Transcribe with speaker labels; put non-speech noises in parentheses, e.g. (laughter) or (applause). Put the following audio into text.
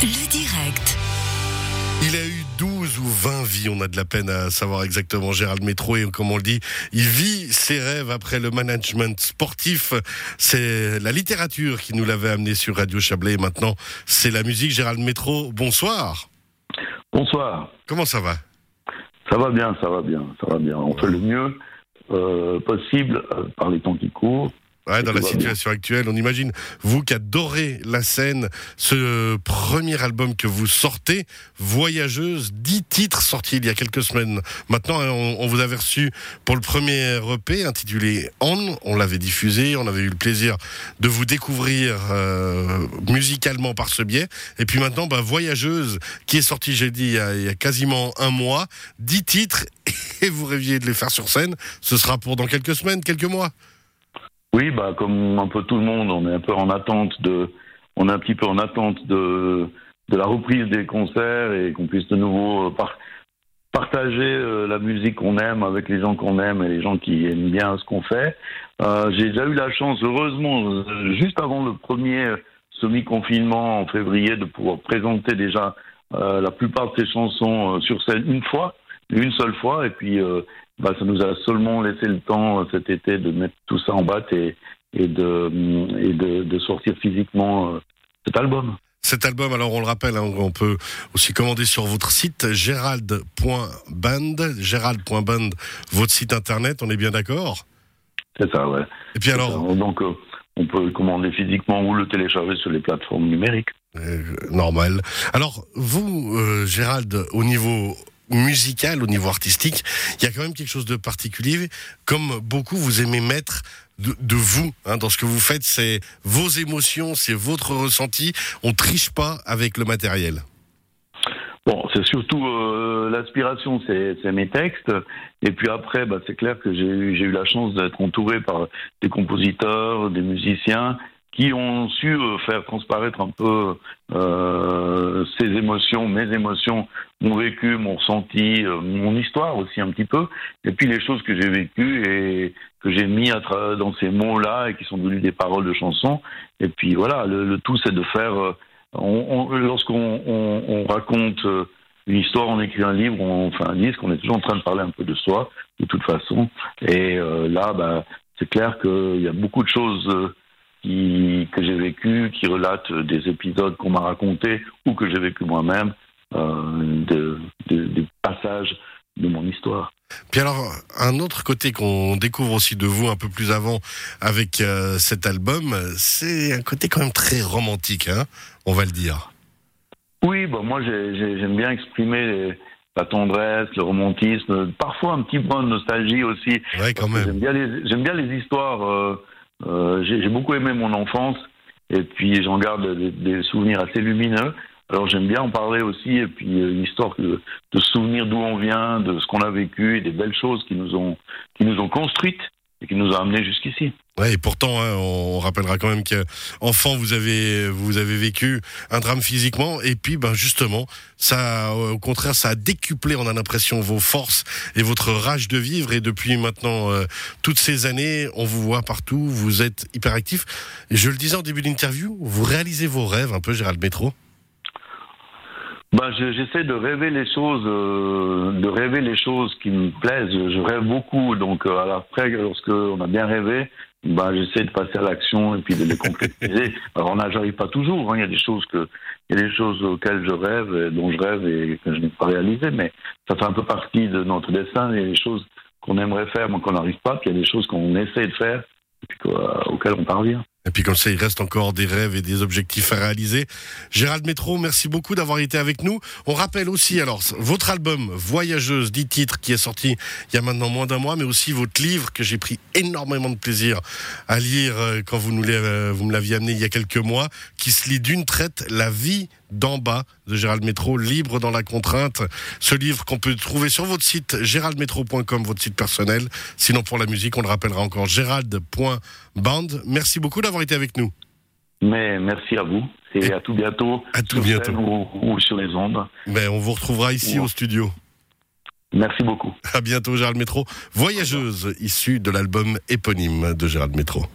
Speaker 1: Le direct.
Speaker 2: Il a eu 12 ou 20 vies, on a de la peine à savoir exactement Gérald Métro et comme on le dit, il vit ses rêves après le management sportif. C'est la littérature qui nous l'avait amené sur Radio Chablais et maintenant c'est la musique. Gérald Métro, bonsoir.
Speaker 3: Bonsoir.
Speaker 2: Comment ça va?
Speaker 3: Ça va bien, ça va bien, ça va bien. On fait le mieux euh, possible euh, par les temps qui courent.
Speaker 2: Ouais, dans la situation actuelle, on imagine, vous qui adorez la scène, ce premier album que vous sortez, Voyageuse, 10 titres sortis il y a quelques semaines. Maintenant, hein, on, on vous avait reçu pour le premier EP intitulé On, on l'avait diffusé, on avait eu le plaisir de vous découvrir euh, musicalement par ce biais. Et puis maintenant, bah, Voyageuse, qui est sorti, j'ai dit, il y, a, il y a quasiment un mois, 10 titres, (laughs) et vous rêviez de les faire sur scène, ce sera pour dans quelques semaines, quelques mois.
Speaker 3: Oui, bah comme un peu tout le monde, on est un peu en attente de, on est un petit peu en attente de de la reprise des concerts et qu'on puisse de nouveau euh, par- partager euh, la musique qu'on aime avec les gens qu'on aime et les gens qui aiment bien ce qu'on fait. Euh, J'ai déjà eu la chance, heureusement, juste avant le premier semi-confinement en février, de pouvoir présenter déjà la plupart de ces chansons sur scène une fois, une seule fois, et puis bah, ça nous a seulement laissé le temps euh, cet été de mettre tout ça en batte et, et, de, et de, de sortir physiquement euh, cet album.
Speaker 2: Cet album, alors on le rappelle, hein, on peut aussi commander sur votre site gérald.band, gérald.band, votre site internet, on est bien d'accord?
Speaker 3: C'est ça, ouais.
Speaker 2: Et puis alors,
Speaker 3: Donc, euh, on peut le commander physiquement ou le télécharger sur les plateformes numériques.
Speaker 2: euh, normal. Alors, vous, euh, Gérald, au niveau musical, au niveau artistique, il y a quand même quelque chose de particulier. Comme beaucoup, vous aimez mettre de, vous hein, dans ce que vous faites, c'est vos émotions, c'est votre ressenti. On triche pas avec le matériel.
Speaker 3: Bon, c'est surtout euh, l'inspiration, c'est mes textes. Et puis après, bah, c'est clair que j'ai eu la chance d'être entouré par des compositeurs, des musiciens qui ont su euh, faire transparaître un peu euh, ces émotions, mes émotions, mon vécu, mon ressenti, euh, mon histoire aussi un petit peu. Et puis les choses que j'ai vécues et que j'ai mis dans ces mots-là et qui sont devenus des paroles de chansons. Et puis voilà, le, tout c'est de faire... euh, on, on- lorsqu'on on, on raconte une histoire, on écrit un livre, on fait un disque, on est toujours en train de parler un peu de soi, de toute façon. Et là, bah, c'est clair qu'il y a beaucoup de choses qui, que j'ai vécues, qui relatent des épisodes qu'on m'a racontés ou que j'ai vécu moi-même, euh, de, de- des passages de mon histoire.
Speaker 2: Puis alors, un autre côté qu'on découvre aussi de vous un peu plus avant avec euh, cet album, c'est un côté quand même très romantique, hein, on va le dire.
Speaker 3: Oui, bah moi j'ai- j'ai- j'aime bien exprimer les- la tendresse, le romantisme, parfois un petit point de nostalgie aussi.
Speaker 2: Ouais, quand même.
Speaker 3: J'aime bien les, j'aime bien les histoires. euh, euh, j'ai beaucoup aimé mon enfance et puis j'en garde des, souvenirs assez lumineux. Alors j'aime bien en parler aussi et puis euh, histoire de, de se souvenir d'où on vient, de ce qu'on a vécu et des belles choses qui nous ont qui nous ont construites et qui nous ont amenés jusqu'ici.
Speaker 2: Ouais, et pourtant, hein, on rappellera quand même que enfant, vous avez vous avez vécu un drame physiquement, et puis, ben justement, ça, euh, au contraire, ça a décuplé, on a l'impression, vos forces et votre rage de vivre. Et depuis maintenant euh, toutes ces années, on vous voit partout, vous êtes hyper actif. Et je le disais en début d'interview, vous réalisez vos rêves un peu, Gérald Métro.
Speaker 3: Ben, je- j'essaie de rêver les choses, euh, de rêver les choses qui me plaisent. Je, rêve beaucoup, donc euh, à après, lorsque on a bien rêvé, ben j'essaie de passer à l'action et puis de les concrétiser. (laughs) Alors, on j'arrive pas toujours. hein. Il y a des choses que, il y a des choses auxquelles je rêve, et dont je rêve et que je n'ai pas réalisées, mais ça fait un peu partie de notre destin. Il y a des choses qu'on aimerait faire, mais qu'on n'arrive pas. Puis il y a des choses qu'on essaie de faire et puis auxquelles on parvient.
Speaker 2: Et puis comme ça, il reste encore des rêves et des objectifs à réaliser. Gérald Métro, merci beaucoup d'avoir été avec nous. On rappelle aussi, alors, votre album Voyageuse, 10 titres, qui est sorti il y a maintenant moins d'un mois, mais aussi votre livre que j'ai pris énormément de plaisir à lire euh, quand vous, nous euh, vous me l'aviez amené il y a quelques mois, qui se lit d'une traite La vie d'en bas de Gérald Métro, libre dans la contrainte. Ce livre qu'on peut trouver sur votre site géraldmétro.com, votre site personnel. Sinon pour la musique, on le rappellera encore gérald.band. Merci beaucoup d'avoir été avec nous.
Speaker 3: Mais merci à vous et
Speaker 2: Et
Speaker 3: à tout bientôt.
Speaker 2: à tout
Speaker 3: sur
Speaker 2: bientôt.
Speaker 3: Ou, ou sur les ondes.
Speaker 2: Mais on vous retrouvera ici
Speaker 3: Ouais.
Speaker 2: au studio.
Speaker 3: Merci beaucoup.
Speaker 2: À bientôt Gérald Métro, voyageuse issue de l'album éponyme de Gérald Métro.